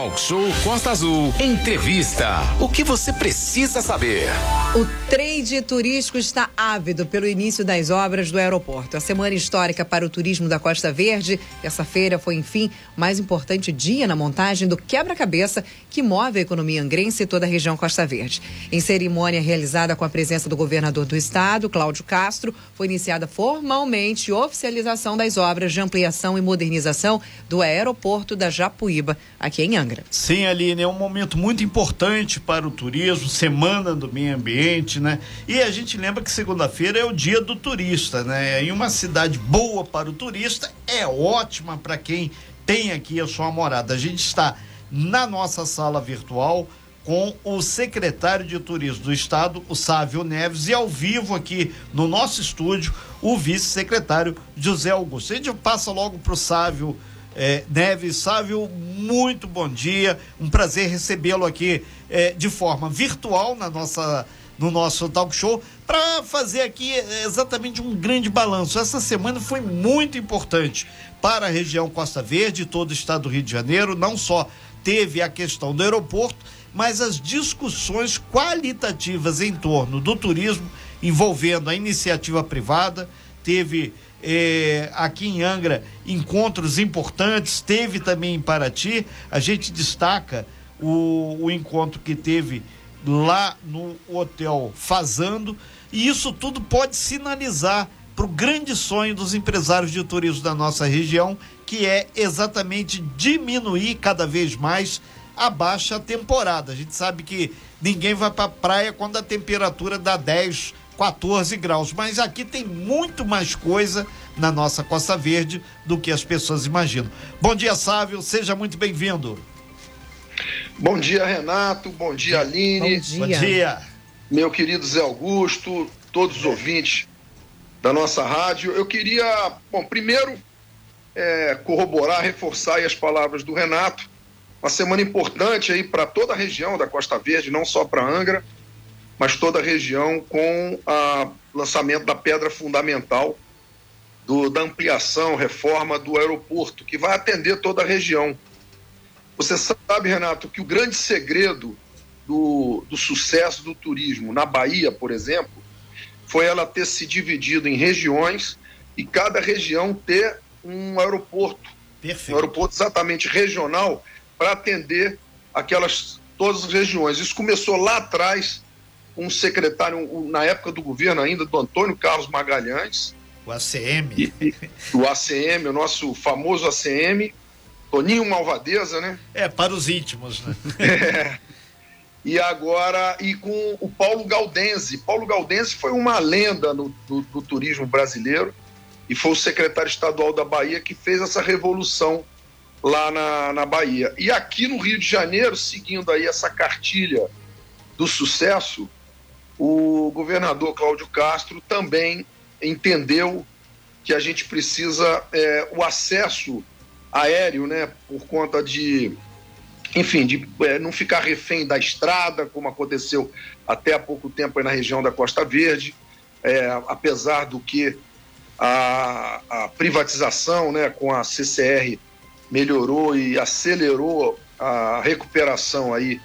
Talk Show Costa Azul. Entrevista. O que você precisa saber? O trade turístico está ávido pelo início das obras do aeroporto. A semana histórica para o turismo da Costa Verde, terça-feira, foi, enfim, mais importante dia na montagem do quebra-cabeça que move a economia angrense e toda a região Costa Verde. Em cerimônia realizada com a presença do governador do estado, Cláudio Castro, foi iniciada formalmente oficialização das obras de ampliação e modernização do aeroporto da Japuíba, aqui em Angra. Sim, Aline, é um momento muito importante para o turismo, semana do meio ambiente, né? E a gente lembra que segunda-feira é o dia do turista, né? Em uma cidade boa para o turista, é ótima para quem tem aqui a sua morada. A gente está na nossa sala virtual com o secretário de Turismo do Estado, o Sávio Neves, e ao vivo aqui no nosso estúdio, o vice-secretário José Augusto. A gente passa logo para o Sávio é, Neves. Sávio, muito bom dia. Um prazer recebê-lo aqui é, de forma virtual na nossa, no nosso talk show para fazer aqui é, exatamente um grande balanço. Essa semana foi muito importante para a região Costa Verde, todo o estado do Rio de Janeiro. Não só teve a questão do aeroporto, mas as discussões qualitativas em torno do turismo envolvendo a iniciativa privada. Teve é, aqui em Angra encontros importantes, teve também em Paraty. A gente destaca o, o encontro que teve lá no Hotel Fazando, e isso tudo pode sinalizar para o grande sonho dos empresários de turismo da nossa região, que é exatamente diminuir cada vez mais a baixa temporada. A gente sabe que ninguém vai para a praia quando a temperatura dá 10, 14 graus. Mas aqui tem muito mais coisa na nossa Costa Verde do que as pessoas imaginam. Bom dia, Sávio, seja muito bem-vindo. Bom dia, Renato. Bom dia, Aline. Bom dia. Bom dia. Meu querido Zé Augusto, todos os ouvintes da nossa rádio. Eu queria, bom, primeiro é, corroborar, reforçar as palavras do Renato. Uma semana importante aí para toda a região da Costa Verde, não só para Angra mas toda a região com o lançamento da pedra fundamental do, da ampliação, reforma do aeroporto, que vai atender toda a região. Você sabe, Renato, que o grande segredo do, do sucesso do turismo na Bahia, por exemplo, foi ela ter se dividido em regiões e cada região ter um aeroporto. Perfeito. Um aeroporto exatamente regional para atender aquelas todas as regiões. Isso começou lá atrás um secretário, na época do governo ainda, do Antônio Carlos Magalhães. O ACM. E, e, o ACM, o nosso famoso ACM, Toninho Malvadeza, né? É, para os íntimos, né? é. E agora, e com o Paulo Galdense. Paulo Galdense foi uma lenda no, do, do turismo brasileiro e foi o secretário estadual da Bahia que fez essa revolução lá na, na Bahia. E aqui no Rio de Janeiro, seguindo aí essa cartilha do sucesso, o governador Cláudio Castro também entendeu que a gente precisa é, o acesso aéreo, né, por conta de, enfim, de é, não ficar refém da estrada, como aconteceu até há pouco tempo na região da Costa Verde, é, apesar do que a, a privatização, né, com a CCR melhorou e acelerou a recuperação aí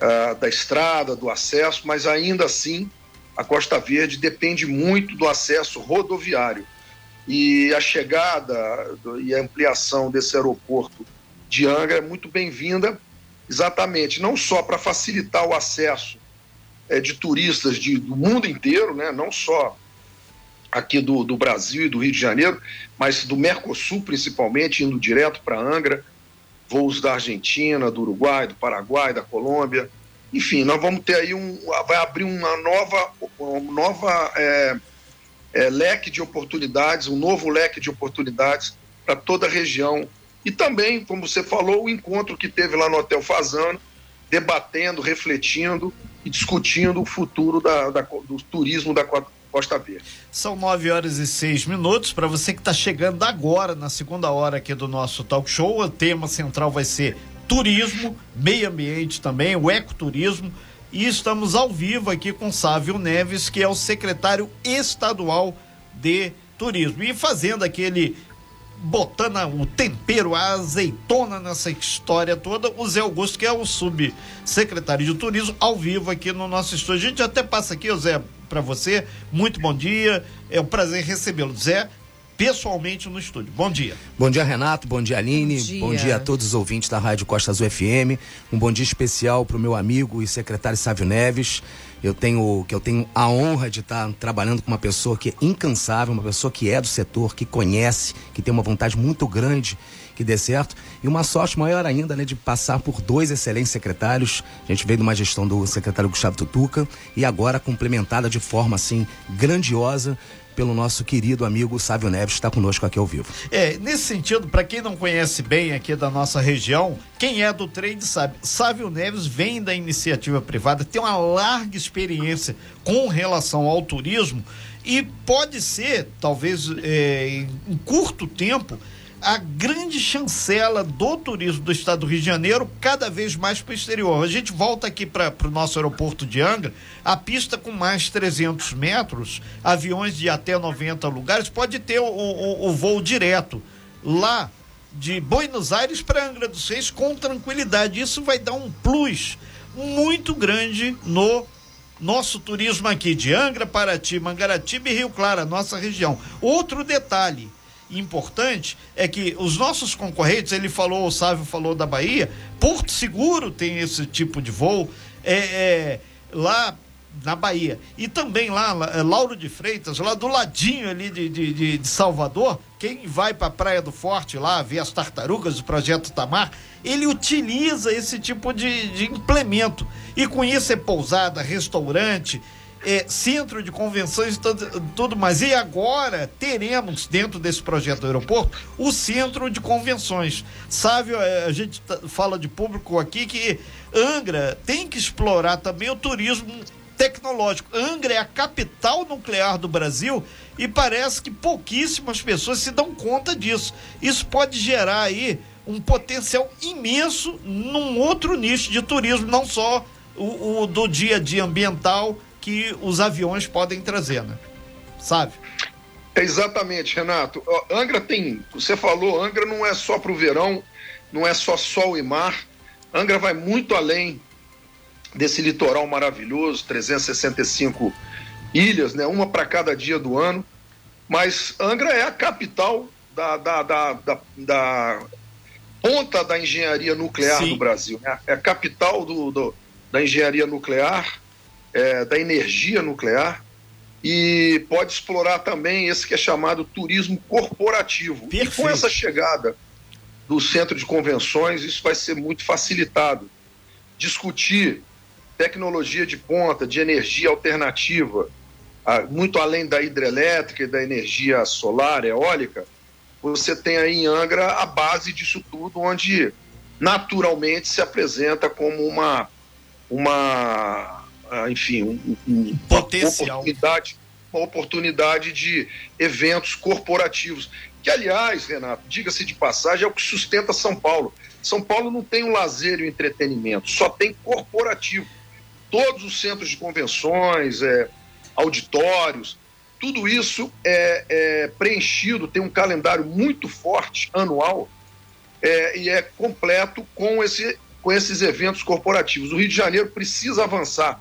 uh, da estrada, do acesso, mas ainda assim a Costa Verde depende muito do acesso rodoviário. E a chegada e a ampliação desse aeroporto de Angra é muito bem-vinda, exatamente, não só para facilitar o acesso é, de turistas de, do mundo inteiro, né, não só aqui do, do Brasil e do Rio de Janeiro, mas do Mercosul principalmente, indo direto para Angra, voos da Argentina, do Uruguai, do Paraguai, da Colômbia. Enfim, nós vamos ter aí um. Vai abrir uma nova, uma nova é, é, leque de oportunidades, um novo leque de oportunidades para toda a região. E também, como você falou, o encontro que teve lá no Hotel Fazano, debatendo, refletindo e discutindo o futuro da, da, do turismo da Costa Verde. São nove horas e seis minutos. Para você que está chegando agora, na segunda hora aqui do nosso talk show, o tema central vai ser turismo, meio ambiente também, o ecoturismo. E estamos ao vivo aqui com Sávio Neves, que é o secretário estadual de turismo. E fazendo aquele botando o tempero, a azeitona nessa história toda, o Zé Augusto, que é o subsecretário de turismo, ao vivo aqui no nosso estúdio. A gente até passa aqui, Zé, para você. Muito bom dia. É um prazer recebê-lo. Zé, pessoalmente no estúdio. Bom dia. Bom dia, Renato. Bom dia, Aline. Bom dia, bom dia a todos os ouvintes da Rádio Costa Azul FM. Um bom dia especial para o meu amigo e secretário Sávio Neves. Eu tenho que eu tenho a honra de estar trabalhando com uma pessoa que é incansável, uma pessoa que é do setor, que conhece, que tem uma vontade muito grande que dê certo. E uma sorte maior ainda, né, de passar por dois excelentes secretários. A gente veio de uma gestão do secretário Gustavo Tutuca e agora complementada de forma assim grandiosa pelo nosso querido amigo Sávio Neves, que está conosco aqui ao vivo. É, nesse sentido, para quem não conhece bem aqui da nossa região, quem é do trade sabe, Sávio Neves vem da iniciativa privada, tem uma larga experiência com relação ao turismo e pode ser, talvez é, em curto tempo, a grande chancela do turismo do estado do Rio de Janeiro cada vez mais para o exterior. A gente volta aqui para o nosso aeroporto de Angra, a pista com mais 300 metros, aviões de até 90 lugares, pode ter o, o, o voo direto lá de Buenos Aires para Angra dos Reis com tranquilidade. Isso vai dar um plus muito grande no nosso turismo aqui de Angra, Paraty, Mangaratiba e Rio Claro, a nossa região. Outro detalhe, importante é que os nossos concorrentes, ele falou, o Sávio falou da Bahia, Porto Seguro tem esse tipo de voo, é, é lá na Bahia. E também lá, é, Lauro de Freitas, lá do ladinho ali de, de, de Salvador, quem vai para a Praia do Forte lá, ver as tartarugas do Projeto Tamar, ele utiliza esse tipo de, de implemento. E com isso é pousada, restaurante, é, centro de convenções e tudo, tudo mais. E agora teremos, dentro desse projeto do aeroporto, o centro de convenções. Sabe, é, a gente fala de público aqui que Angra tem que explorar também o turismo tecnológico. Angra é a capital nuclear do Brasil e parece que pouquíssimas pessoas se dão conta disso. Isso pode gerar aí um potencial imenso num outro nicho de turismo, não só o, o do dia a dia ambiental que os aviões podem trazer, né? Sabe? Exatamente, Renato. Angra tem, você falou, Angra não é só para o verão, não é só sol e mar. Angra vai muito além desse litoral maravilhoso, 365 ilhas, né? Uma para cada dia do ano. Mas Angra é a capital da, da, da, da, da ponta da engenharia nuclear Sim. do Brasil. Né? É a capital do, do, da engenharia nuclear é, da energia nuclear e pode explorar também esse que é chamado turismo corporativo. Perfeito. E com essa chegada do centro de convenções, isso vai ser muito facilitado. Discutir tecnologia de ponta, de energia alternativa, muito além da hidrelétrica e da energia solar, eólica, você tem aí em Angra a base disso tudo, onde naturalmente se apresenta como uma, uma enfim, um, um, Potencial. uma oportunidade, uma oportunidade de eventos corporativos. Que, aliás, Renato, diga-se de passagem, é o que sustenta São Paulo. São Paulo não tem um lazer e um entretenimento, só tem corporativo. Todos os centros de convenções, é, auditórios, tudo isso é, é, preenchido, tem um calendário muito forte, anual, é, e é completo com, esse, com esses eventos corporativos. O Rio de Janeiro precisa avançar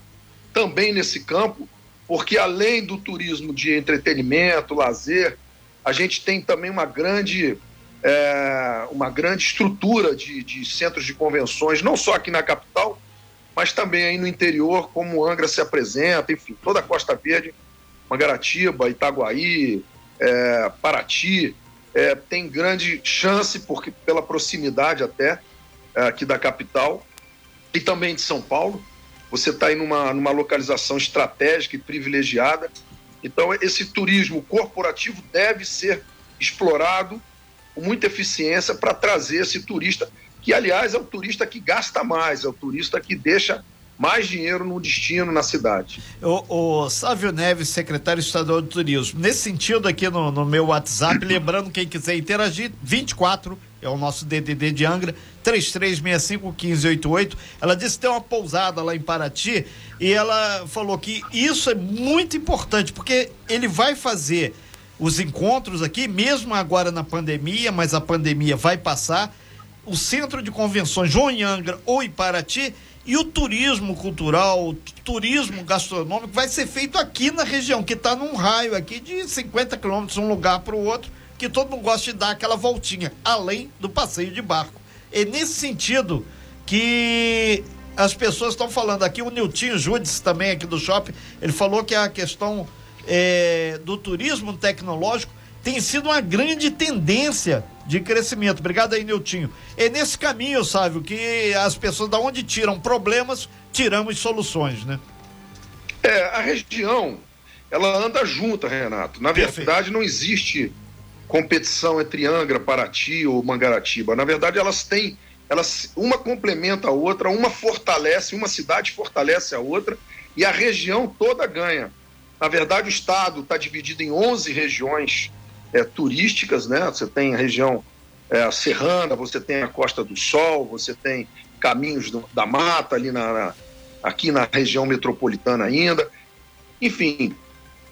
também nesse campo, porque além do turismo de entretenimento, lazer, a gente tem também uma grande, é, uma grande estrutura de, de centros de convenções, não só aqui na capital, mas também aí no interior, como Angra se apresenta, enfim, toda a Costa Verde, Mangaratiba, Itaguaí, é, Paraty, é, tem grande chance, porque pela proximidade até é, aqui da capital, e também de São Paulo, você está aí numa, numa localização estratégica e privilegiada. Então, esse turismo corporativo deve ser explorado com muita eficiência para trazer esse turista, que, aliás, é o turista que gasta mais, é o turista que deixa mais dinheiro no destino na cidade. O, o Sávio Neves, secretário estadual de turismo, nesse sentido aqui no, no meu WhatsApp, lembrando quem quiser interagir, 24 é o nosso DDD de Angra, 33651588. Ela disse que tem uma pousada lá em Paraty e ela falou que isso é muito importante, porque ele vai fazer os encontros aqui, mesmo agora na pandemia, mas a pandemia vai passar. O centro de convenções João Angra ou Iparati e o turismo cultural, o turismo gastronômico vai ser feito aqui na região, que está num raio aqui de 50 quilômetros, um lugar para o outro, que todo mundo gosta de dar aquela voltinha, além do passeio de barco. É nesse sentido que as pessoas estão falando aqui, o Niltinho Judes também aqui do shopping, ele falou que a questão é, do turismo tecnológico tem sido uma grande tendência de crescimento. Obrigado aí, Niltinho. É nesse caminho, Sávio, que as pessoas, da onde tiram problemas, tiramos soluções, né? É, a região, ela anda junta, Renato. Na Perfeito. verdade, não existe competição entre Angra, Paraty ou Mangaratiba. Na verdade, elas têm, elas uma complementa a outra, uma fortalece, uma cidade fortalece a outra e a região toda ganha. Na verdade, o estado está dividido em 11 regiões é, turísticas, né? Você tem a região é, serrana, você tem a Costa do Sol, você tem caminhos do, da mata ali na, na, aqui na região metropolitana ainda, enfim.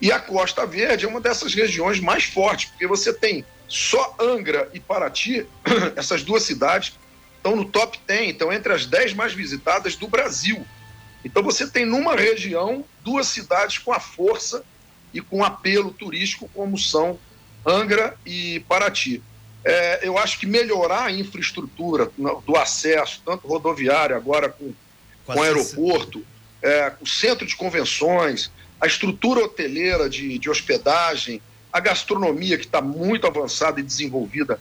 E a Costa Verde é uma dessas regiões mais fortes, porque você tem só Angra e Paraty, essas duas cidades estão no top 10, estão entre as 10 mais visitadas do Brasil. Então você tem numa região duas cidades com a força e com apelo turístico como são Angra e Paraty. É, eu acho que melhorar a infraestrutura do acesso, tanto rodoviário, agora com, com aeroporto, é, o centro de convenções, a estrutura hoteleira de, de hospedagem, a gastronomia que está muito avançada e desenvolvida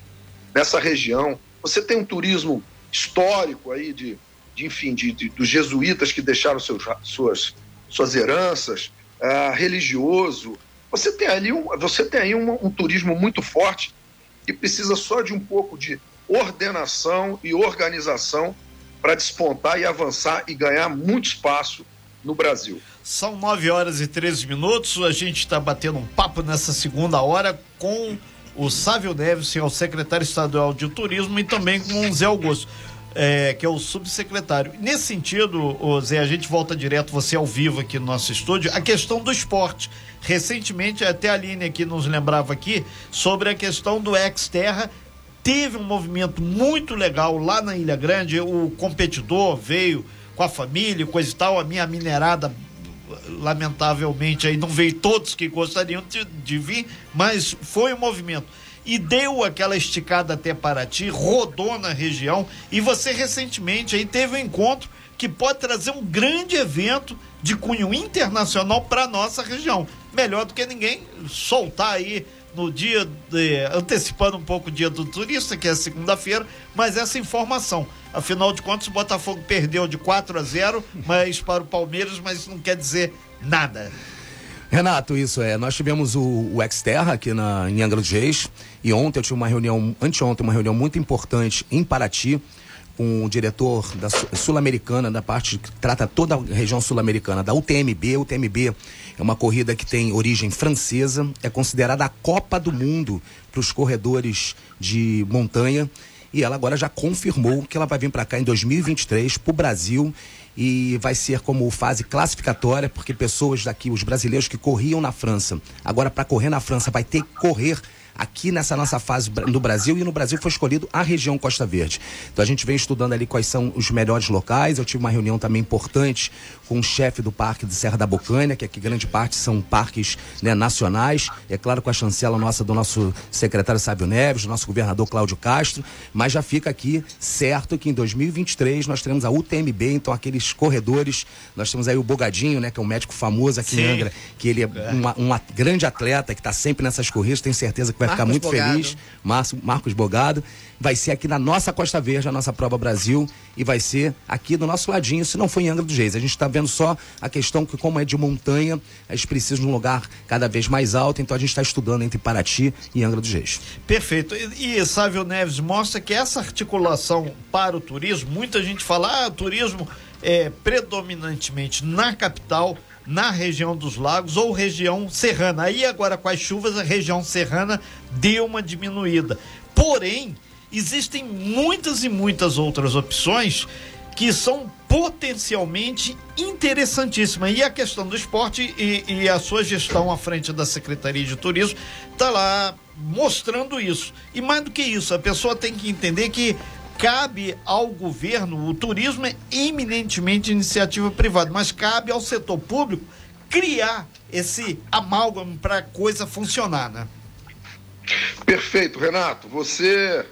nessa região. Você tem um turismo histórico aí de, de enfim, de, de, dos jesuítas que deixaram seus, suas, suas heranças, é, religioso, você tem ali um, você tem aí um, um turismo muito forte que precisa só de um pouco de ordenação e organização para despontar e avançar e ganhar muito espaço no Brasil. São 9 horas e 13 minutos. A gente está batendo um papo nessa segunda hora com o Sávio Neves, que é o secretário estadual de turismo, e também com o Zé Augusto é, que é o subsecretário. Nesse sentido, Zé, a gente volta direto, você ao vivo aqui no nosso estúdio, a questão do esporte. Recentemente, até a Aline aqui nos lembrava aqui sobre a questão do ex-terra. Teve um movimento muito legal lá na Ilha Grande, o competidor veio com a família, coisa e tal, a minha minerada lamentavelmente aí não veio todos que gostariam de, de vir, mas foi um movimento e deu aquela esticada até Paraty, rodou na região e você recentemente aí teve um encontro que pode trazer um grande evento de cunho internacional para nossa região. Melhor do que ninguém soltar aí no dia de, antecipando um pouco o dia do turista, que é segunda-feira, mas essa informação. Afinal de contas, o Botafogo perdeu de 4 a 0, mas para o Palmeiras, mas isso não quer dizer nada. Renato, isso é. Nós tivemos o, o Exterra aqui na, em Angra dos Reis e ontem eu tive uma reunião, anteontem, uma reunião muito importante em Paraty o diretor da Sul-Americana, da parte que trata toda a região sul-americana, da UTMB. UTMB é uma corrida que tem origem francesa, é considerada a Copa do Mundo para os corredores de montanha. E ela agora já confirmou que ela vai vir para cá em 2023 para o Brasil e vai ser como fase classificatória, porque pessoas daqui, os brasileiros que corriam na França, agora para correr na França vai ter que correr aqui nessa nossa fase no Brasil e no Brasil foi escolhido a região Costa Verde. Então a gente vem estudando ali quais são os melhores locais. Eu tive uma reunião também importante com o chefe do Parque de Serra da Bocaina, que aqui grande parte são parques né, nacionais. É claro com a chancela nossa do nosso secretário Sábio Neves, do nosso governador Cláudio Castro, mas já fica aqui certo que em 2023 nós teremos a UTMB, então aqueles corredores, nós temos aí o Bogadinho, né, que é um médico famoso aqui Sim. em Angra, que ele é, é. Uma, um grande atleta que está sempre nessas corridas, tenho certeza que vai vai ficar muito Bogado. feliz. Marcos, Marcos Bogado. Vai ser aqui na nossa Costa Verde, a nossa prova Brasil, e vai ser aqui do nosso ladinho, se não for em Angra dos Reis. A gente está vendo só a questão que, como é de montanha, a gente precisa de um lugar cada vez mais alto, então a gente está estudando entre Paraty e Angra dos Reis. Perfeito. E, e Sávio Neves mostra que essa articulação para o turismo, muita gente fala, ah, turismo é predominantemente na capital na região dos lagos ou região serrana. Aí agora com as chuvas a região serrana deu uma diminuída. Porém, existem muitas e muitas outras opções que são potencialmente interessantíssimas. E a questão do esporte e, e a sua gestão à frente da Secretaria de Turismo está lá mostrando isso. E mais do que isso, a pessoa tem que entender que cabe ao governo, o turismo é eminentemente iniciativa privada, mas cabe ao setor público criar esse amálgama para a coisa funcionar, né? Perfeito, Renato. Você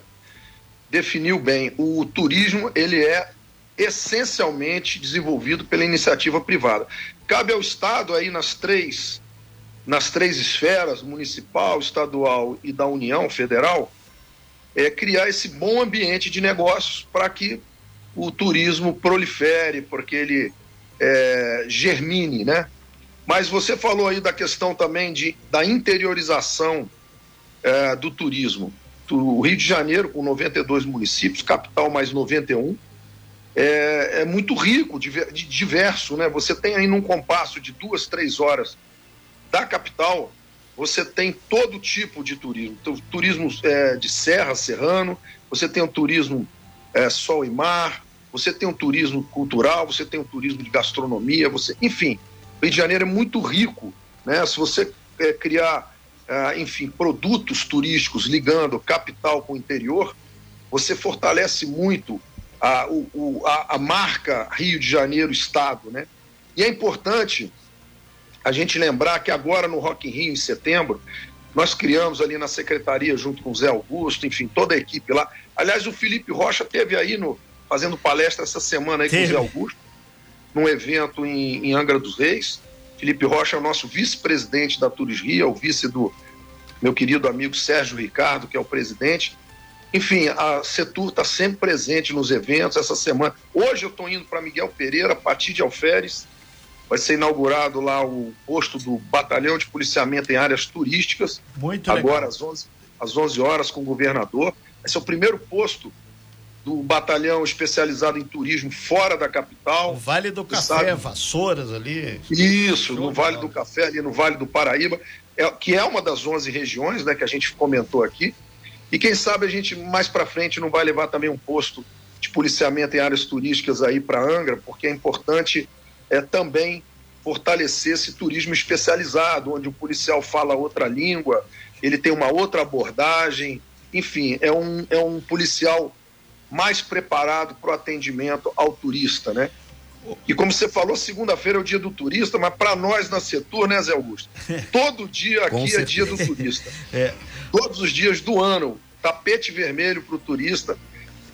definiu bem. O turismo ele é essencialmente desenvolvido pela iniciativa privada. Cabe ao Estado aí nas três nas três esferas, municipal, estadual e da União Federal, é criar esse bom ambiente de negócios para que o turismo prolifere, porque ele é, germine, né? Mas você falou aí da questão também de, da interiorização é, do turismo. O Rio de Janeiro, com 92 municípios, capital mais 91, é, é muito rico, diverso, né? Você tem aí num compasso de duas, três horas da capital, você tem todo tipo de turismo. Turismo é, de serra, serrano, você tem o turismo é, sol e mar, você tem um turismo cultural, você tem um turismo de gastronomia, você, enfim, o Rio de Janeiro é muito rico, né? Se você é, criar, é, enfim, produtos turísticos ligando capital com o interior, você fortalece muito a, o, a, a marca Rio de Janeiro Estado, né? E é importante a gente lembrar que agora no Rock in Rio, em setembro, nós criamos ali na secretaria, junto com o Zé Augusto, enfim, toda a equipe lá. Aliás, o Felipe Rocha teve aí no, fazendo palestra essa semana aí com o Zé Augusto, num evento em, em Angra dos Reis. Felipe Rocha é o nosso vice-presidente da Turis Rio, é o vice do meu querido amigo Sérgio Ricardo, que é o presidente. Enfim, a Setur está sempre presente nos eventos essa semana. Hoje eu estou indo para Miguel Pereira, a partir de Alferes, vai ser inaugurado lá o posto do Batalhão de Policiamento em Áreas Turísticas. Muito Agora, às 11, às 11 horas, com o governador. Esse é o primeiro posto do batalhão especializado em turismo fora da capital. O Vale do Café, sabe? Vassouras ali. Isso, no Vale do Café, ali no Vale do Paraíba, é, que é uma das 11 regiões né, que a gente comentou aqui. E quem sabe a gente mais para frente não vai levar também um posto de policiamento em áreas turísticas aí para Angra, porque é importante é também fortalecer esse turismo especializado, onde o policial fala outra língua, ele tem uma outra abordagem, enfim, é um, é um policial mais preparado para o atendimento ao turista, né? E como você falou, segunda-feira é o dia do turista, mas para nós na Setur, né, Zé Augusto? Todo dia aqui é dia do turista. é. Todos os dias do ano, tapete vermelho para o turista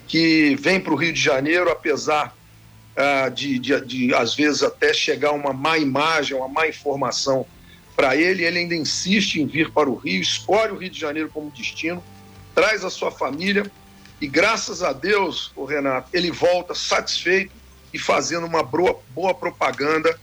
que vem para o Rio de Janeiro, apesar ah, de, de, de, às vezes, até chegar uma má imagem, uma má informação para ele. Ele ainda insiste em vir para o Rio, escolhe o Rio de Janeiro como destino, traz a sua família e, graças a Deus, o Renato, ele volta satisfeito e fazendo uma boa, boa propaganda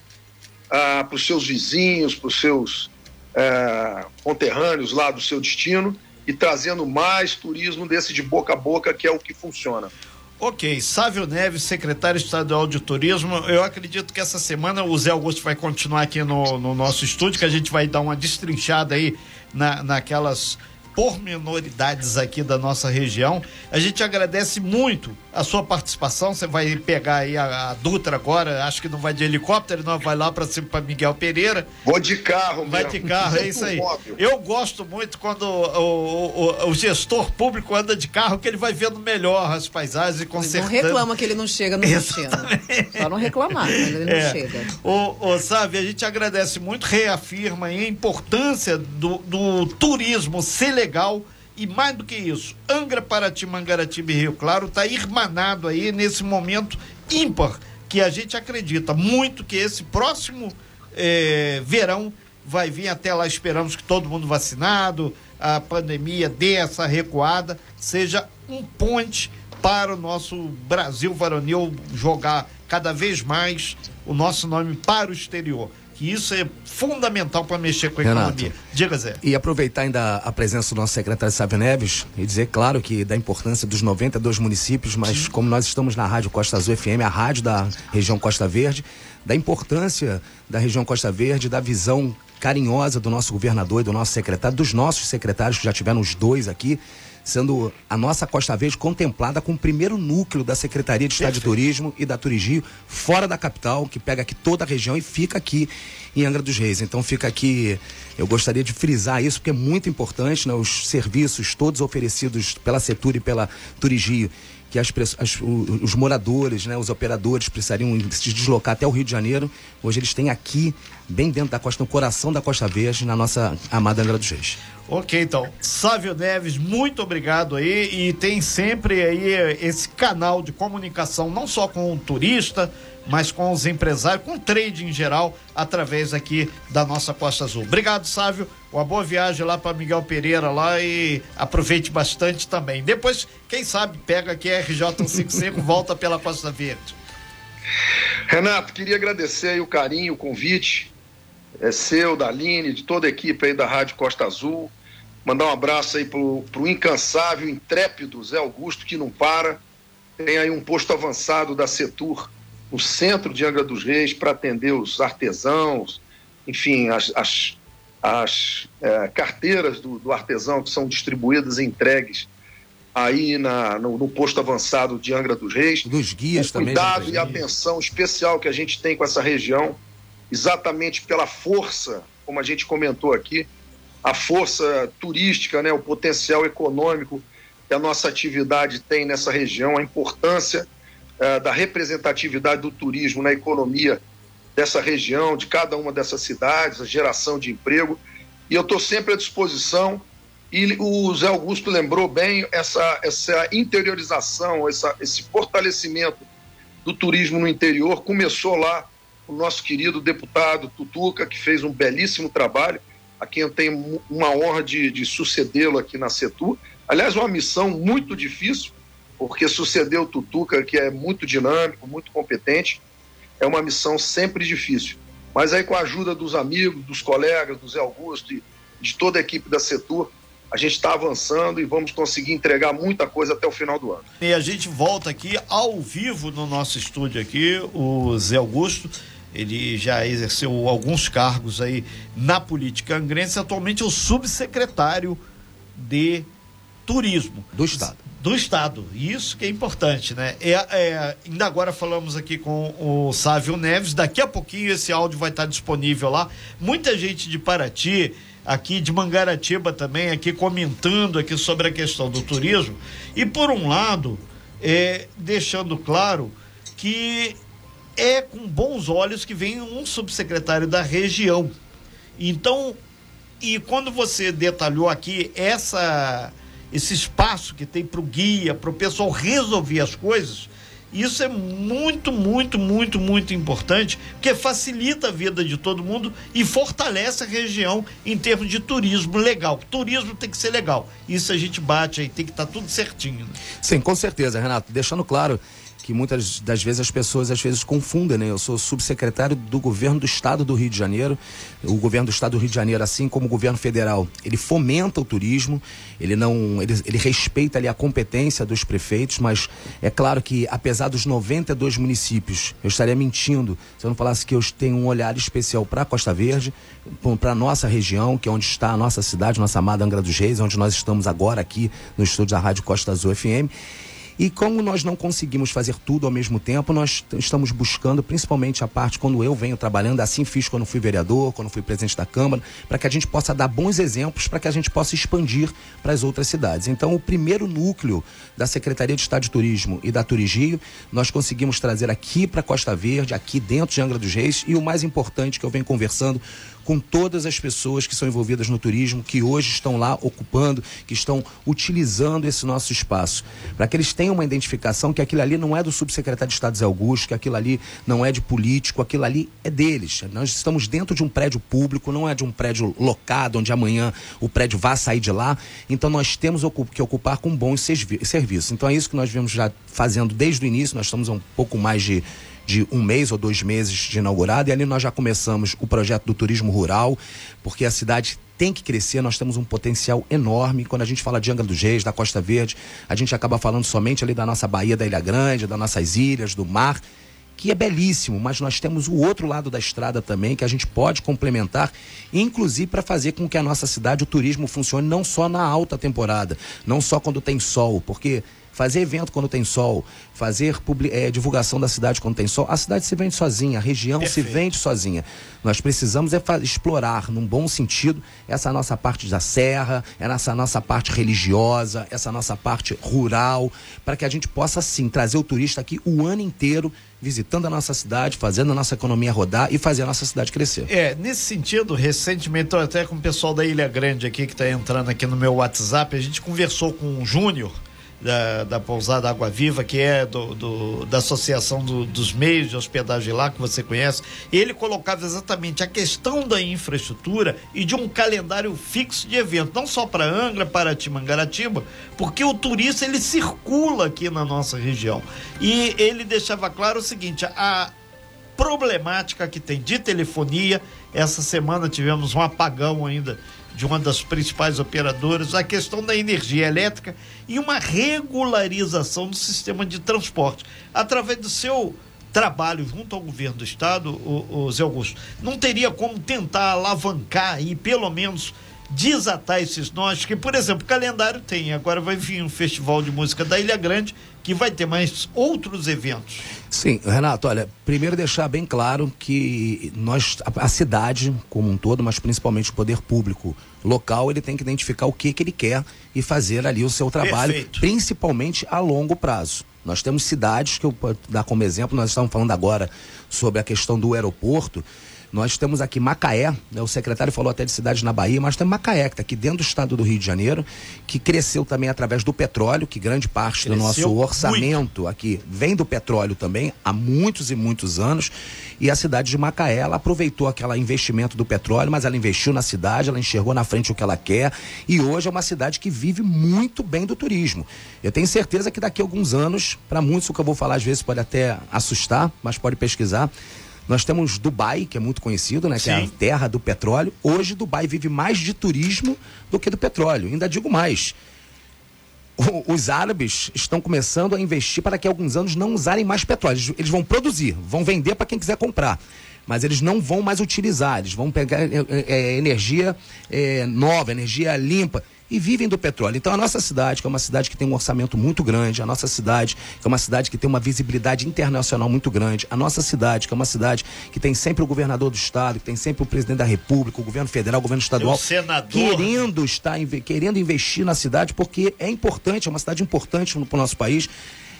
ah, para os seus vizinhos, para os seus ah, conterrâneos lá do seu destino e trazendo mais turismo desse de boca a boca, que é o que funciona. Ok, Sávio Neves, secretário estadual de turismo. Eu acredito que essa semana o Zé Augusto vai continuar aqui no, no nosso estúdio, que a gente vai dar uma destrinchada aí na, naquelas pormenoridades aqui da nossa região. A gente agradece muito a sua participação. Você vai pegar aí a, a Dutra agora, acho que não vai de helicóptero, não vai lá para cima para Miguel Pereira. Vou de carro, Vai de carro, é isso aí. Eu gosto muito quando o, o, o, gestor público anda de carro, que ele vai vendo melhor as paisagens e consertando. Não reclama que ele não chega no destino. Só não reclamar, mas ele é. não chega. O, o, sabe, a gente agradece muito, reafirma a importância do, do turismo ser legal. E mais do que isso, Angra, Paraty, Mangaratiba e Rio Claro está irmanado aí nesse momento ímpar que a gente acredita. Muito que esse próximo eh, verão vai vir. Até lá. Esperamos que todo mundo vacinado, a pandemia dê essa recuada, seja um ponte para o nosso Brasil varonil jogar cada vez mais o nosso nome para o exterior que isso é fundamental para mexer com a Renato, economia. Diga, Zé. E aproveitar ainda a presença do nosso secretário Sávio Neves e dizer, claro, que da importância dos 92 municípios, mas Sim. como nós estamos na Rádio Costa Azul FM, a rádio da região Costa Verde, da importância da região Costa Verde, da visão carinhosa do nosso governador e do nosso secretário, dos nossos secretários, que já tiveram os dois aqui, sendo a nossa Costa Verde contemplada com o primeiro núcleo da Secretaria de Estado Perfeito. de Turismo e da Turigio, fora da capital, que pega aqui toda a região e fica aqui em Angra dos Reis. Então fica aqui, eu gostaria de frisar isso, porque é muito importante, né? Os serviços todos oferecidos pela Setur e pela Turigio que as, as, os moradores, né, os operadores precisariam se deslocar até o Rio de Janeiro. Hoje eles têm aqui, bem dentro da costa, no coração da Costa Verde, na nossa amada Angra dos Reis. Ok, então. Sávio Neves, muito obrigado aí. E tem sempre aí esse canal de comunicação, não só com o turista, mas com os empresários, com o trade em geral, através aqui da nossa Costa Azul. Obrigado, Sávio. Uma boa viagem lá para Miguel Pereira lá e aproveite bastante também. Depois, quem sabe, pega aqui a RJ 155 volta pela Costa Verde. Renato, queria agradecer aí o carinho, o convite. É seu, da Aline, de toda a equipe aí da Rádio Costa Azul. Mandar um abraço aí pro, pro incansável, intrépido Zé Augusto, que não para. Tem aí um posto avançado da Setur no centro de Angra dos Reis para atender os artesãos, enfim, as, as, as é, carteiras do, do, artesão que são distribuídas e entregues aí na, no, no, posto avançado de Angra dos Reis. Dos guias o também. Cuidado e atenção especial que a gente tem com essa região, exatamente pela força, como a gente comentou aqui, a força turística, né, o potencial econômico que a nossa atividade tem nessa região, a importância eh, da representatividade do turismo na economia dessa região, de cada uma dessas cidades, a geração de emprego. E eu estou sempre à disposição. E o Zé Augusto lembrou bem essa, essa interiorização, essa, esse fortalecimento do turismo no interior. Começou lá o nosso querido deputado Tutuca, que fez um belíssimo trabalho, a quem eu tenho uma honra de, de sucedê-lo aqui na Setu. Aliás, uma missão muito difícil, porque sucedeu o Tutuca, que é muito dinâmico, muito competente. É uma missão sempre difícil. Mas aí, com a ajuda dos amigos, dos colegas, do Zé Augusto e de toda a equipe da Setur, a gente está avançando e vamos conseguir entregar muita coisa até o final do ano. E a gente volta aqui ao vivo no nosso estúdio aqui, o Zé Augusto. Ele já exerceu alguns cargos aí na política angrense, atualmente é o subsecretário de turismo. Do Estado do Estado. Isso que é importante, né? É, é, ainda agora falamos aqui com o Sávio Neves. Daqui a pouquinho esse áudio vai estar disponível lá. Muita gente de Paraty, aqui de Mangaratiba também, aqui comentando aqui sobre a questão do turismo. E por um lado, é, deixando claro que é com bons olhos que vem um subsecretário da região. Então, e quando você detalhou aqui essa esse espaço que tem para o guia, para o pessoal resolver as coisas, isso é muito, muito, muito, muito importante, porque facilita a vida de todo mundo e fortalece a região em termos de turismo legal. Turismo tem que ser legal. Isso a gente bate aí, tem que estar tá tudo certinho. Né? Sim, com certeza, Renato. Deixando claro que muitas das vezes as pessoas às vezes confundem, né? Eu sou subsecretário do governo do estado do Rio de Janeiro. O governo do estado do Rio de Janeiro, assim como o governo federal, ele fomenta o turismo, ele não, ele, ele respeita ali a competência dos prefeitos, mas é claro que apesar dos 92 municípios, eu estaria mentindo se eu não falasse que eu tenho um olhar especial para a Costa Verde, para a nossa região, que é onde está a nossa cidade, nossa amada Angra dos Reis, onde nós estamos agora aqui no estúdio da Rádio Costa Azul FM. E como nós não conseguimos fazer tudo ao mesmo tempo, nós estamos buscando, principalmente a parte quando eu venho trabalhando, assim fiz quando fui vereador, quando fui presidente da Câmara, para que a gente possa dar bons exemplos, para que a gente possa expandir para as outras cidades. Então, o primeiro núcleo da Secretaria de Estado de Turismo e da Turigio, nós conseguimos trazer aqui para Costa Verde, aqui dentro de Angra dos Reis, e o mais importante que eu venho conversando com todas as pessoas que são envolvidas no turismo, que hoje estão lá ocupando, que estão utilizando esse nosso espaço, para que eles tenham uma identificação que aquilo ali não é do subsecretário de Estado Zé Augusto, que aquilo ali não é de político, aquilo ali é deles. Nós estamos dentro de um prédio público, não é de um prédio locado, onde amanhã o prédio vá sair de lá. Então nós temos que ocupar com bons serviços. Então é isso que nós vemos já fazendo desde o início, nós estamos há um pouco mais de de um mês ou dois meses de inaugurado, e ali nós já começamos o projeto do turismo rural, porque a cidade tem que crescer, nós temos um potencial enorme. Quando a gente fala de Angra dos Reis, da Costa Verde, a gente acaba falando somente ali da nossa Baía da Ilha Grande, das nossas ilhas, do mar. que é belíssimo, mas nós temos o outro lado da estrada também que a gente pode complementar, inclusive para fazer com que a nossa cidade, o turismo funcione não só na alta temporada, não só quando tem sol, porque fazer evento quando tem sol, fazer é, divulgação da cidade quando tem sol, a cidade se vende sozinha, a região Perfeito. se vende sozinha. Nós precisamos é explorar, num bom sentido, essa nossa parte da serra, essa nossa parte religiosa, essa nossa parte rural, para que a gente possa, sim, trazer o turista aqui o ano inteiro visitando a nossa cidade, fazendo a nossa economia rodar e fazer a nossa cidade crescer. É, nesse sentido, recentemente, estou até com o pessoal da Ilha Grande aqui que está entrando aqui no meu WhatsApp, a gente conversou com o Júnior, da, da pousada Água Viva, que é do, do da Associação do, dos Meios de Hospedagem lá, que você conhece, ele colocava exatamente a questão da infraestrutura e de um calendário fixo de eventos, não só para Angra, para Mangaratiba, porque o turista ele circula aqui na nossa região. E ele deixava claro o seguinte: a problemática que tem de telefonia, essa semana tivemos um apagão ainda de uma das principais operadoras, a questão da energia elétrica e uma regularização do sistema de transporte. Através do seu trabalho junto ao governo do estado, o, o Zé Augusto, não teria como tentar alavancar e pelo menos desatar esses nós, que, por exemplo, o calendário tem, agora vai vir um festival de música da Ilha Grande, que vai ter mais outros eventos. Sim, Renato, olha, primeiro deixar bem claro que nós, a, cidade como um todo, mas principalmente o poder público local, ele tem que identificar o que, que ele quer e fazer ali o seu trabalho, Perfeito. principalmente a longo prazo. Nós temos cidades que eu vou dar como exemplo, nós estamos falando agora sobre a questão do aeroporto. Nós temos aqui Macaé, né, o secretário falou até de cidades na Bahia, mas tem Macaé, que está aqui dentro do estado do Rio de Janeiro, que cresceu também através do petróleo, que grande parte cresceu do nosso orçamento muito. aqui vem do petróleo também, há muitos e muitos anos. E a cidade de Macaé, ela aproveitou aquele investimento do petróleo, mas ela investiu na cidade, ela enxergou na frente o que ela quer. E hoje é uma cidade que vive muito bem do turismo. Eu tenho certeza que daqui a alguns anos, para muitos o que eu vou falar às vezes pode até assustar, mas pode pesquisar nós temos Dubai, que é muito conhecido, né? Que Sim. é a terra do petróleo. Hoje Dubai vive mais de turismo do que do petróleo. Ainda digo mais. os árabes estão começando a investir para que alguns anos não usarem mais petróleo. Eles, eles vão produzir, vão vender para quem quiser comprar mas eles não vão mais utilizar, eles vão pegar é, é, energia é, nova, energia limpa e vivem do petróleo. Então a nossa cidade, que é uma cidade que tem um orçamento muito grande, a nossa cidade, que é uma cidade que tem uma visibilidade internacional muito grande, a nossa cidade, que é uma cidade que tem sempre o governador do estado, que tem sempre o presidente da república, o governo federal, o governo estadual, o senador. querendo estar querendo investir na cidade porque é importante, é uma cidade importante para o nosso país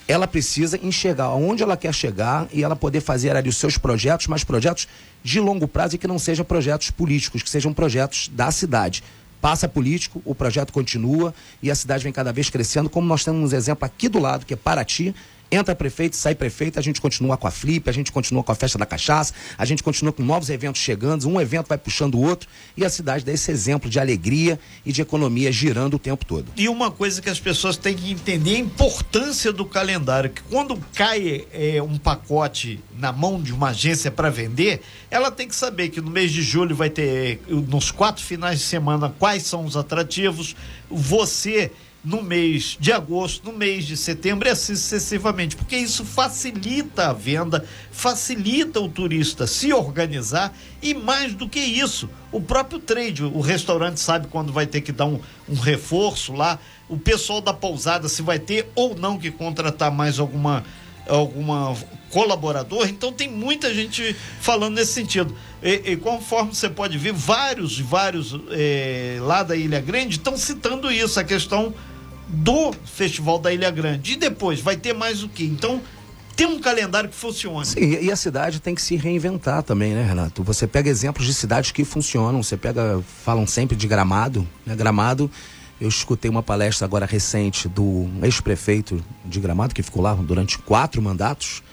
ela precisa enxergar aonde ela quer chegar e ela poder fazer ali os seus projetos, mas projetos de longo prazo e que não sejam projetos políticos, que sejam projetos da cidade passa político, o projeto continua e a cidade vem cada vez crescendo, como nós temos um exemplo aqui do lado, que é Paraty, entra prefeito, sai prefeito, a gente continua com a Flip, a gente continua com a festa da cachaça, a gente continua com novos eventos chegando, um evento vai puxando o outro e a cidade dá esse exemplo de alegria e de economia girando o tempo todo. E uma coisa que as pessoas têm que entender a importância do calendário, que quando cai é, um pacote na mão de uma agência para vender, ela tem que saber que no mês de julho vai ter, nos quatro finais de semana, quais são os atrativos, você no mês de agosto, no mês de setembro e assim sucessivamente, porque isso facilita a venda, facilita o turista se organizar e mais do que isso, o próprio trade, o restaurante sabe quando vai ter que dar um, um reforço lá, o pessoal da pousada se vai ter ou não que contratar mais alguma alguma colaborador, então tem muita gente falando nesse sentido. E, e conforme você pode ver, vários, vários é, lá da Ilha Grande estão citando isso, a questão do Festival da Ilha Grande. E depois vai ter mais o que? Então tem um calendário que funciona. Sim, e a cidade tem que se reinventar também, né, Renato? Você pega exemplos de cidades que funcionam, você pega, falam sempre de Gramado, né? Gramado, eu escutei uma palestra agora recente do ex-prefeito de Gramado, que ficou lá durante quatro mandatos,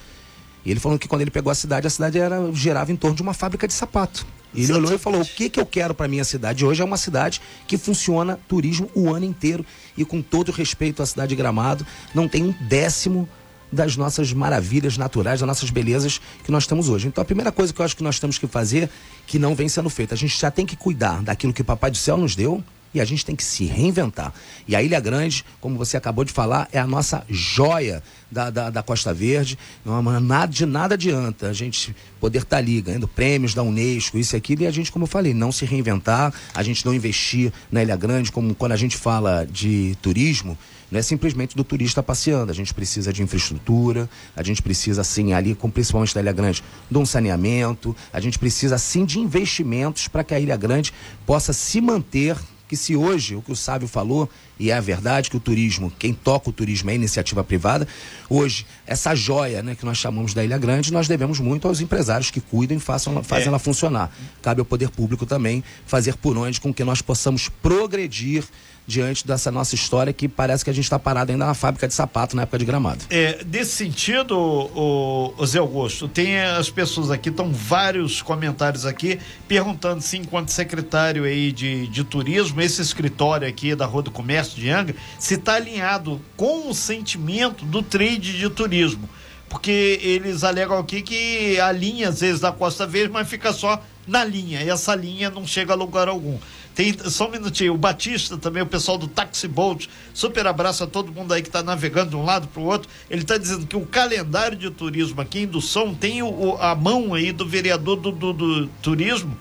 e ele falou que quando ele pegou a cidade, a cidade era, girava em torno de uma fábrica de sapato. Ele olhou e falou: o que, que eu quero para minha cidade? Hoje é uma cidade que funciona turismo o ano inteiro. E com todo respeito à cidade de Gramado, não tem um décimo das nossas maravilhas naturais, das nossas belezas que nós temos hoje. Então a primeira coisa que eu acho que nós temos que fazer, que não vem sendo feita, a gente já tem que cuidar daquilo que o Papai do Céu nos deu, E a gente tem que se reinventar. E a Ilha Grande, como você acabou de falar, é a nossa joia da, da, da Costa Verde. Não, nada, de nada adianta a gente poder estar tá ali ganhando prêmios da Unesco, isso e aquilo, e a gente, como eu falei, não se reinventar, a gente não investir na Ilha Grande, como quando a gente fala de turismo, não é simplesmente do turista passeando. A gente precisa de infraestrutura, a gente precisa, assim, ali, com, principalmente da Ilha Grande, de um saneamento, a gente precisa, sim, de investimentos para que a Ilha Grande possa se manter que se hoje, o que o Sábio falou, e é a verdade que o turismo, quem toca o turismo é iniciativa privada, hoje, essa joia né, que nós chamamos da Ilha Grande, nós devemos muito aos empresários que cuidam e façam, fazem é. ela funcionar. Cabe ao poder público também fazer por onde com que nós possamos progredir diante dessa nossa história que parece que a gente está parado ainda na fábrica de sapato na época de gramado. É, desse sentido, o, o Zé Augusto, tem as pessoas aqui, estão vários comentários aqui perguntando se enquanto secretário aí de, de turismo, esse escritório aqui da Rua do Comércio de Angra, se está alinhado com o sentimento do trade de turismo. Porque eles alegam aqui que a linha, às vezes, da Costa Verde, mas fica só na linha. E essa linha não chega a lugar algum. Tem, só um minutinho, o Batista também, o pessoal do Taxi Boat, super abraço a todo mundo aí que está navegando de um lado para o outro. Ele está dizendo que o calendário de turismo aqui em Indução tem o, a mão aí do vereador do, do, do turismo.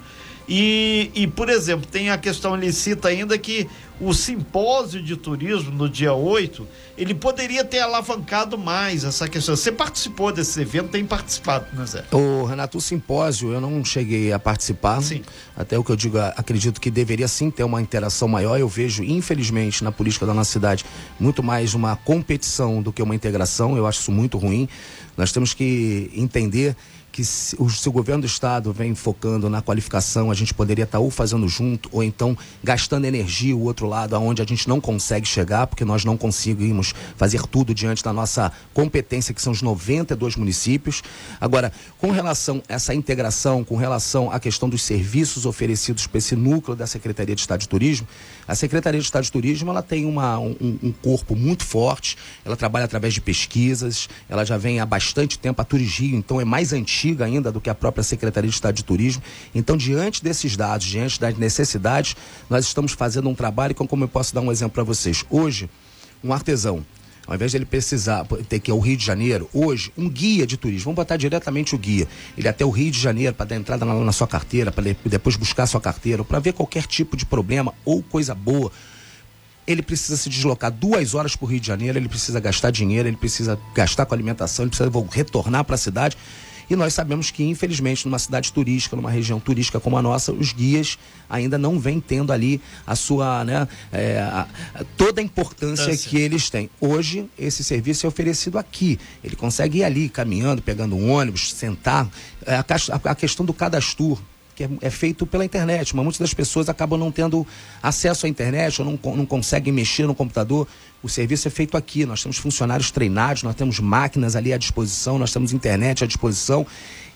E, e, por exemplo, tem a questão, ele cita ainda que o simpósio de turismo no dia 8, ele poderia ter alavancado mais essa questão. Você participou desse evento, tem participado, né, Zé? O Renato, o simpósio eu não cheguei a participar. Sim. Até o que eu digo, acredito que deveria sim ter uma interação maior. Eu vejo, infelizmente, na política da nossa cidade, muito mais uma competição do que uma integração. Eu acho isso muito ruim. Nós temos que entender que se o, se o governo do estado vem focando na qualificação, a gente poderia estar tá ou fazendo junto ou então gastando energia o outro lado, aonde a gente não consegue chegar, porque nós não conseguimos fazer tudo diante da nossa competência, que são os 92 municípios. Agora, com relação a essa integração, com relação à questão dos serviços oferecidos para esse núcleo da Secretaria de Estado de Turismo, a Secretaria de Estado de Turismo ela tem uma, um, um corpo muito forte, ela trabalha através de pesquisas, ela já vem há bastante tempo, a Turigio, então é mais antiga antiga ainda do que a própria Secretaria de Estado de Turismo. Então, diante desses dados, diante das necessidades, nós estamos fazendo um trabalho, como eu posso dar um exemplo para vocês. Hoje, um artesão, ao invés de ele precisar ter que ir ao Rio de Janeiro, hoje, um guia de turismo, vamos botar diretamente o guia, ele até o Rio de Janeiro para dar entrada na, na sua carteira, para depois buscar sua carteira, para ver qualquer tipo de problema ou coisa boa, ele precisa se deslocar duas horas para o Rio de Janeiro, ele precisa gastar dinheiro, ele precisa gastar com alimentação, ele precisa retornar para a cidade. E nós sabemos que, infelizmente, numa cidade turística, numa região turística como a nossa, os guias ainda não vêm tendo ali a sua, né, é, a, a, toda a importância que eles têm. Hoje, esse serviço é oferecido aqui. Ele consegue ir ali caminhando, pegando um ônibus, sentar. É, a, a questão do cadastro que é, é, feito pela internet, mas muitas das pessoas acabam não tendo acesso à internet ou não, não conseguem mexer no computador. O serviço é feito aqui, nós temos funcionários treinados, nós temos máquinas ali à disposição, nós temos internet à disposição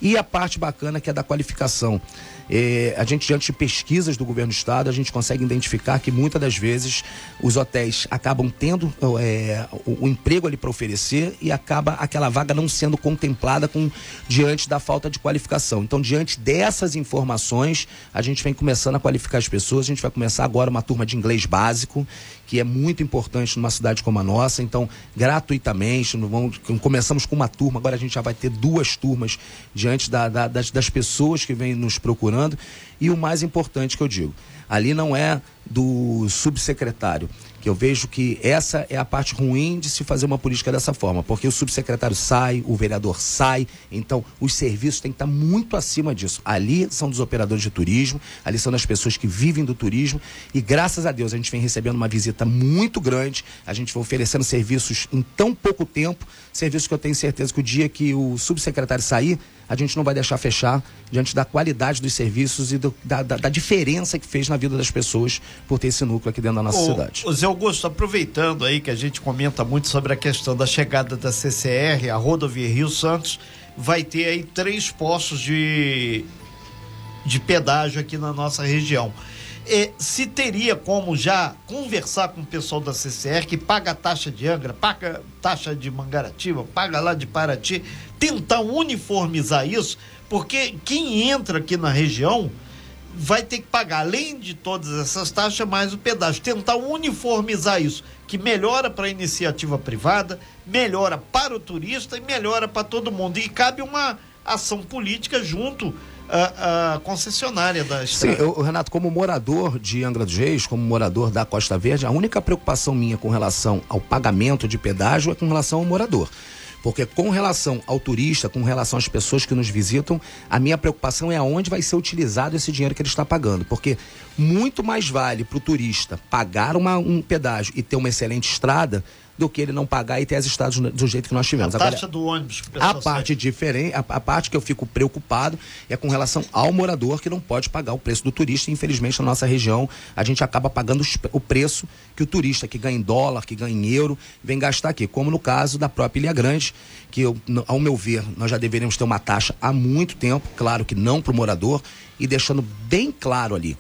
e a parte bacana que é da qualificação. É, a gente, diante de pesquisas do governo do estado, a gente consegue identificar que muitas das vezes os hotéis acabam tendo é, o, o, emprego ali para oferecer e acaba aquela vaga não sendo contemplada com, diante da falta de qualificação. Então, diante dessas informações, a gente vem começando a qualificar as pessoas. A gente vai começar agora uma turma de inglês básico, que é muito importante numa cidade como a nossa. Então, gratuitamente, vamos, começamos com uma turma, agora a gente já vai ter duas turmas diante da, da, das, das pessoas que vêm nos procurando. E o mais importante que eu digo, ali não é do subsecretário, eu vejo que essa é a parte ruim de se fazer uma política dessa forma, porque o subsecretário sai, o vereador sai, então os serviços têm que estar muito acima disso. Ali são dos operadores de turismo, ali são das pessoas que vivem do turismo e graças a Deus a gente vem recebendo uma visita muito grande, a gente vai oferecendo serviços em tão pouco tempo, serviços que eu tenho certeza que o dia que o subsecretário sair, a gente não vai deixar fechar diante da qualidade dos serviços e do, da, da, da, diferença que fez na vida das pessoas por ter esse núcleo aqui dentro da nossa ô, cidade. Ô Zé Augusto, aproveitando aí que a gente comenta muito sobre a questão da chegada da CCR, a rodovia Rio Santos, vai ter aí três postos de, de pedágio aqui na nossa região. É, se teria como já conversar com o pessoal da CCR que paga a taxa de Angra, paga taxa de Mangaratiba, paga lá de Paraty, tentar uniformizar isso, porque quem entra aqui na região vai ter que pagar, além de todas essas taxas, mais o pedágio. Tentar uniformizar isso, que melhora para a iniciativa privada, melhora para o turista e melhora para todo mundo. E cabe uma ação política junto à, à concessionária da estrada. Sim, eu, Renato, como morador de Angra dos Reis, como morador da Costa Verde, a única preocupação minha com relação ao pagamento de pedágio é com relação ao morador. Porque com relação ao turista, com relação às pessoas que nos visitam, a minha preocupação é aonde vai ser utilizado esse dinheiro que ele está pagando. Porque muito mais vale para o turista pagar uma, um pedágio e ter uma excelente estrada do que ele não pagar e ter as estradas do jeito que nós tivemos. A taxa Agora, do ônibus. A parte diferente, a, a, parte que eu fico preocupado é com relação ao morador que não pode pagar o preço do turista. Infelizmente, na nossa região, a gente acaba pagando o preço que o turista que ganha em dólar, que ganha em euro, vem gastar aqui. Como no caso da própria Ilha Grande, que eu, ao meu ver, nós já deveríamos ter uma taxa há muito tempo, claro que não para o morador, e deixando bem claro ali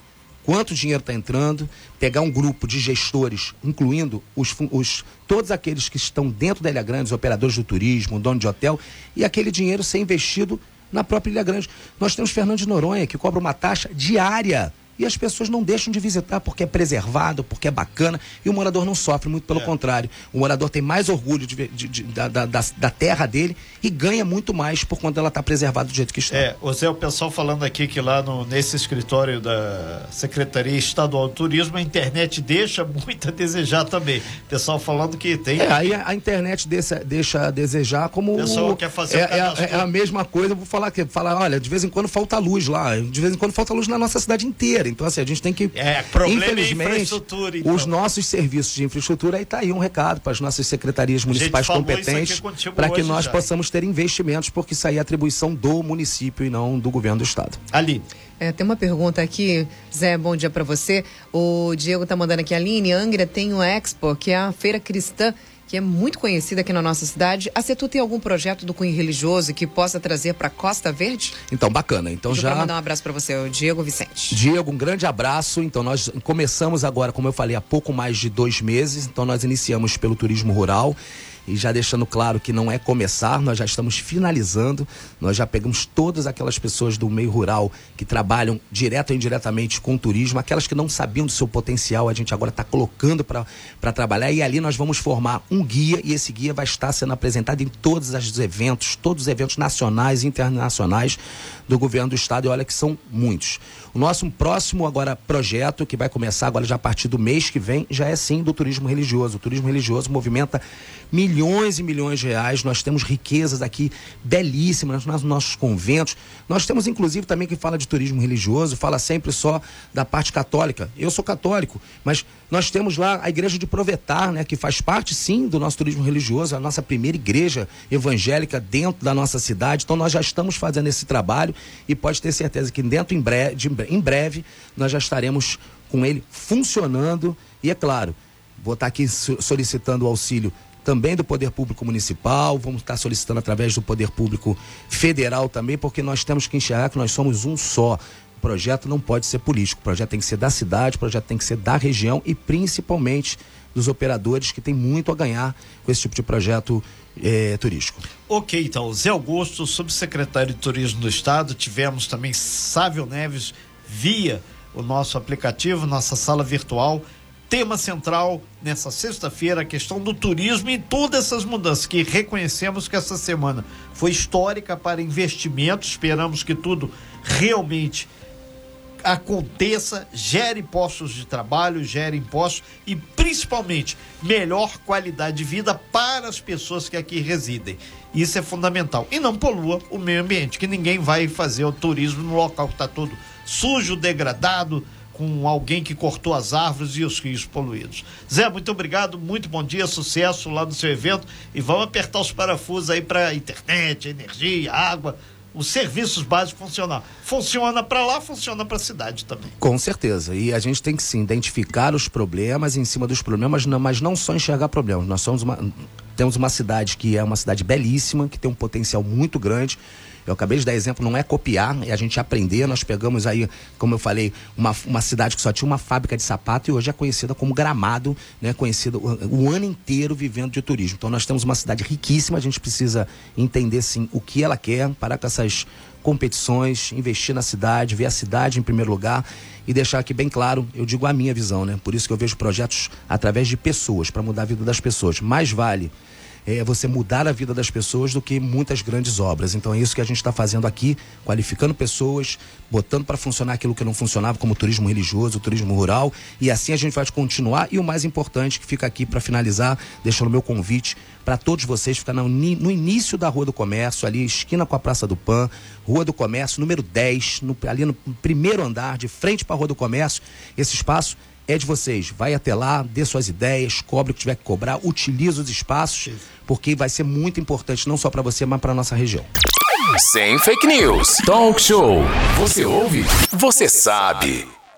quanto dinheiro está entrando, pegar um grupo de gestores, incluindo os, os, todos aqueles que estão dentro da Ilha Grande, os operadores do turismo, dono de hotel, e aquele dinheiro ser investido na própria Ilha Grande. Nós temos Fernando de Noronha, que cobra uma taxa diária e as pessoas não deixam de visitar porque é preservado, porque é bacana, e o morador não sofre, muito pelo é. contrário. O morador tem mais orgulho de, de, de, da, da, da, terra dele e ganha muito mais por quando ela está preservada do jeito que está. É, o Zé, o pessoal falando aqui que lá no, nesse escritório da Secretaria Estadual do Turismo, a internet deixa muito a desejar também. O pessoal falando que tem. É, aí a, a internet deixa, deixa a desejar como. O pessoal quer fazer é, é, é, a mesma coisa, vou falar que falar, olha, de vez em quando falta luz lá, de vez em quando falta luz na nossa cidade inteira. Então, assim, a gente tem que. É, problema é infelizmente, é então. os nossos serviços de infraestrutura, aí está aí um recado para as nossas secretarias municipais competentes, para que nós já. possamos ter investimentos, porque isso aí é atribuição do município e não do governo do estado. Ali. É, tem uma pergunta aqui, Zé, bom dia para você. O Diego está mandando aqui, Aline, Angra tem o Expo, que é a feira cristã que é muito conhecida aqui na nossa cidade. A Setu tem algum projeto do cunho religioso que possa trazer para Costa Verde? Então, bacana. Então Deixa já. mandar um abraço para você, o Diego Vicente. Diego, um grande abraço. Então, nós começamos agora, como eu falei, há pouco mais de dois meses. Então, nós iniciamos pelo turismo rural e já deixando claro que não é começar, nós já estamos finalizando, nós já pegamos todas aquelas pessoas do meio rural que trabalham direto ou indiretamente com o turismo, aquelas que não sabiam do seu potencial, a gente agora está colocando para trabalhar. E ali nós vamos formar um guia e esse guia vai estar sendo apresentado em todos os eventos, todos os eventos nacionais e internacionais do governo do estado. E olha que são muitos. O nosso próximo agora projeto, que vai começar agora já a partir do mês que vem, já é sim do turismo religioso. O turismo religioso movimenta milhões e milhões de reais. Nós temos riquezas aqui belíssimas nos nossos conventos. Nós temos, inclusive, também que fala de turismo religioso, fala sempre só da parte católica. Eu sou católico, mas nós temos lá a igreja de Provetar, né, que faz parte sim do nosso turismo religioso, a nossa primeira igreja evangélica dentro da nossa cidade. Então nós já estamos fazendo esse trabalho e pode ter certeza que dentro em breve, de, em breve nós já estaremos com ele funcionando e é claro, vou estar aqui solicitando o auxílio também do Poder Público Municipal, vamos estar solicitando através do Poder Público Federal também, porque nós temos que enxergar que nós somos um só. O projeto não pode ser político, o projeto tem que ser da cidade, o projeto tem que ser da região e principalmente dos operadores que têm muito a ganhar com esse tipo de projeto é, turístico. Ok, então, Zé Augusto, subsecretário de Turismo do Estado, tivemos também Sávio Neves via o nosso aplicativo, nossa sala virtual. Tema central nessa sexta-feira, a questão do turismo e todas essas mudanças que reconhecemos que essa semana foi histórica para investimentos. Esperamos que tudo realmente aconteça, gere postos de trabalho, gere impostos e principalmente melhor qualidade de vida para as pessoas que aqui residem. Isso é fundamental. E não polua o meio ambiente, que ninguém vai fazer o turismo no local que está todo sujo, degradado, com alguém que cortou as árvores e os rios poluídos. Zé, muito obrigado, muito bom dia, sucesso lá no seu evento e vamos apertar os parafusos aí para internet, energia, água, os serviços básicos funcionar. Funciona para lá, funciona para a cidade também. Com certeza. E a gente tem que sim identificar os problemas em cima dos problemas, mas não só enxergar problemas. Nós somos uma, temos uma cidade que é uma cidade belíssima, que tem um potencial muito grande Eu acabei de dar exemplo, não é copiar, é a gente aprender. Nós pegamos aí, como eu falei, uma, uma cidade que só tinha uma fábrica de sapato e hoje é conhecida como Gramado, né? Conhecida o, o ano inteiro vivendo de turismo. Então nós temos uma cidade riquíssima, a gente precisa entender sim o que ela quer, parar com essas competições, investir na cidade, ver a cidade em primeiro lugar e deixar aqui bem claro, eu digo a minha visão, né? Por isso que eu vejo projetos através de pessoas, para mudar a vida das pessoas. Mais vale é você mudar a vida das pessoas do que muitas grandes obras. Então é isso que a gente está fazendo aqui, qualificando pessoas, botando para funcionar aquilo que não funcionava, como turismo religioso, turismo rural, e assim a gente vai continuar. E o mais importante, que fica aqui para finalizar, deixando o meu convite para todos vocês, ficar no, no, início da Rua do Comércio, ali, esquina com a Praça do Pan, Rua do Comércio, número 10, no, ali no primeiro andar, de frente para a Rua do Comércio. Esse espaço é de vocês. Vai até lá, dê suas ideias, cobre o que tiver que cobrar, utilize os espaços, porque vai ser muito importante não só para você, mas para nossa região. Sem fake news. Talk show. Você ouve? Você sabe.